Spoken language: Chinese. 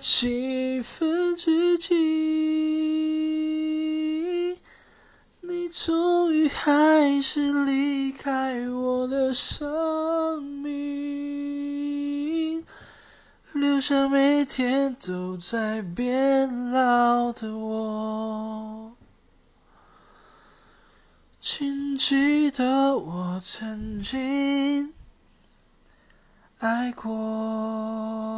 几分之几你终于还是离开我的生命留下每天都在变老的我请记得我曾经爱过。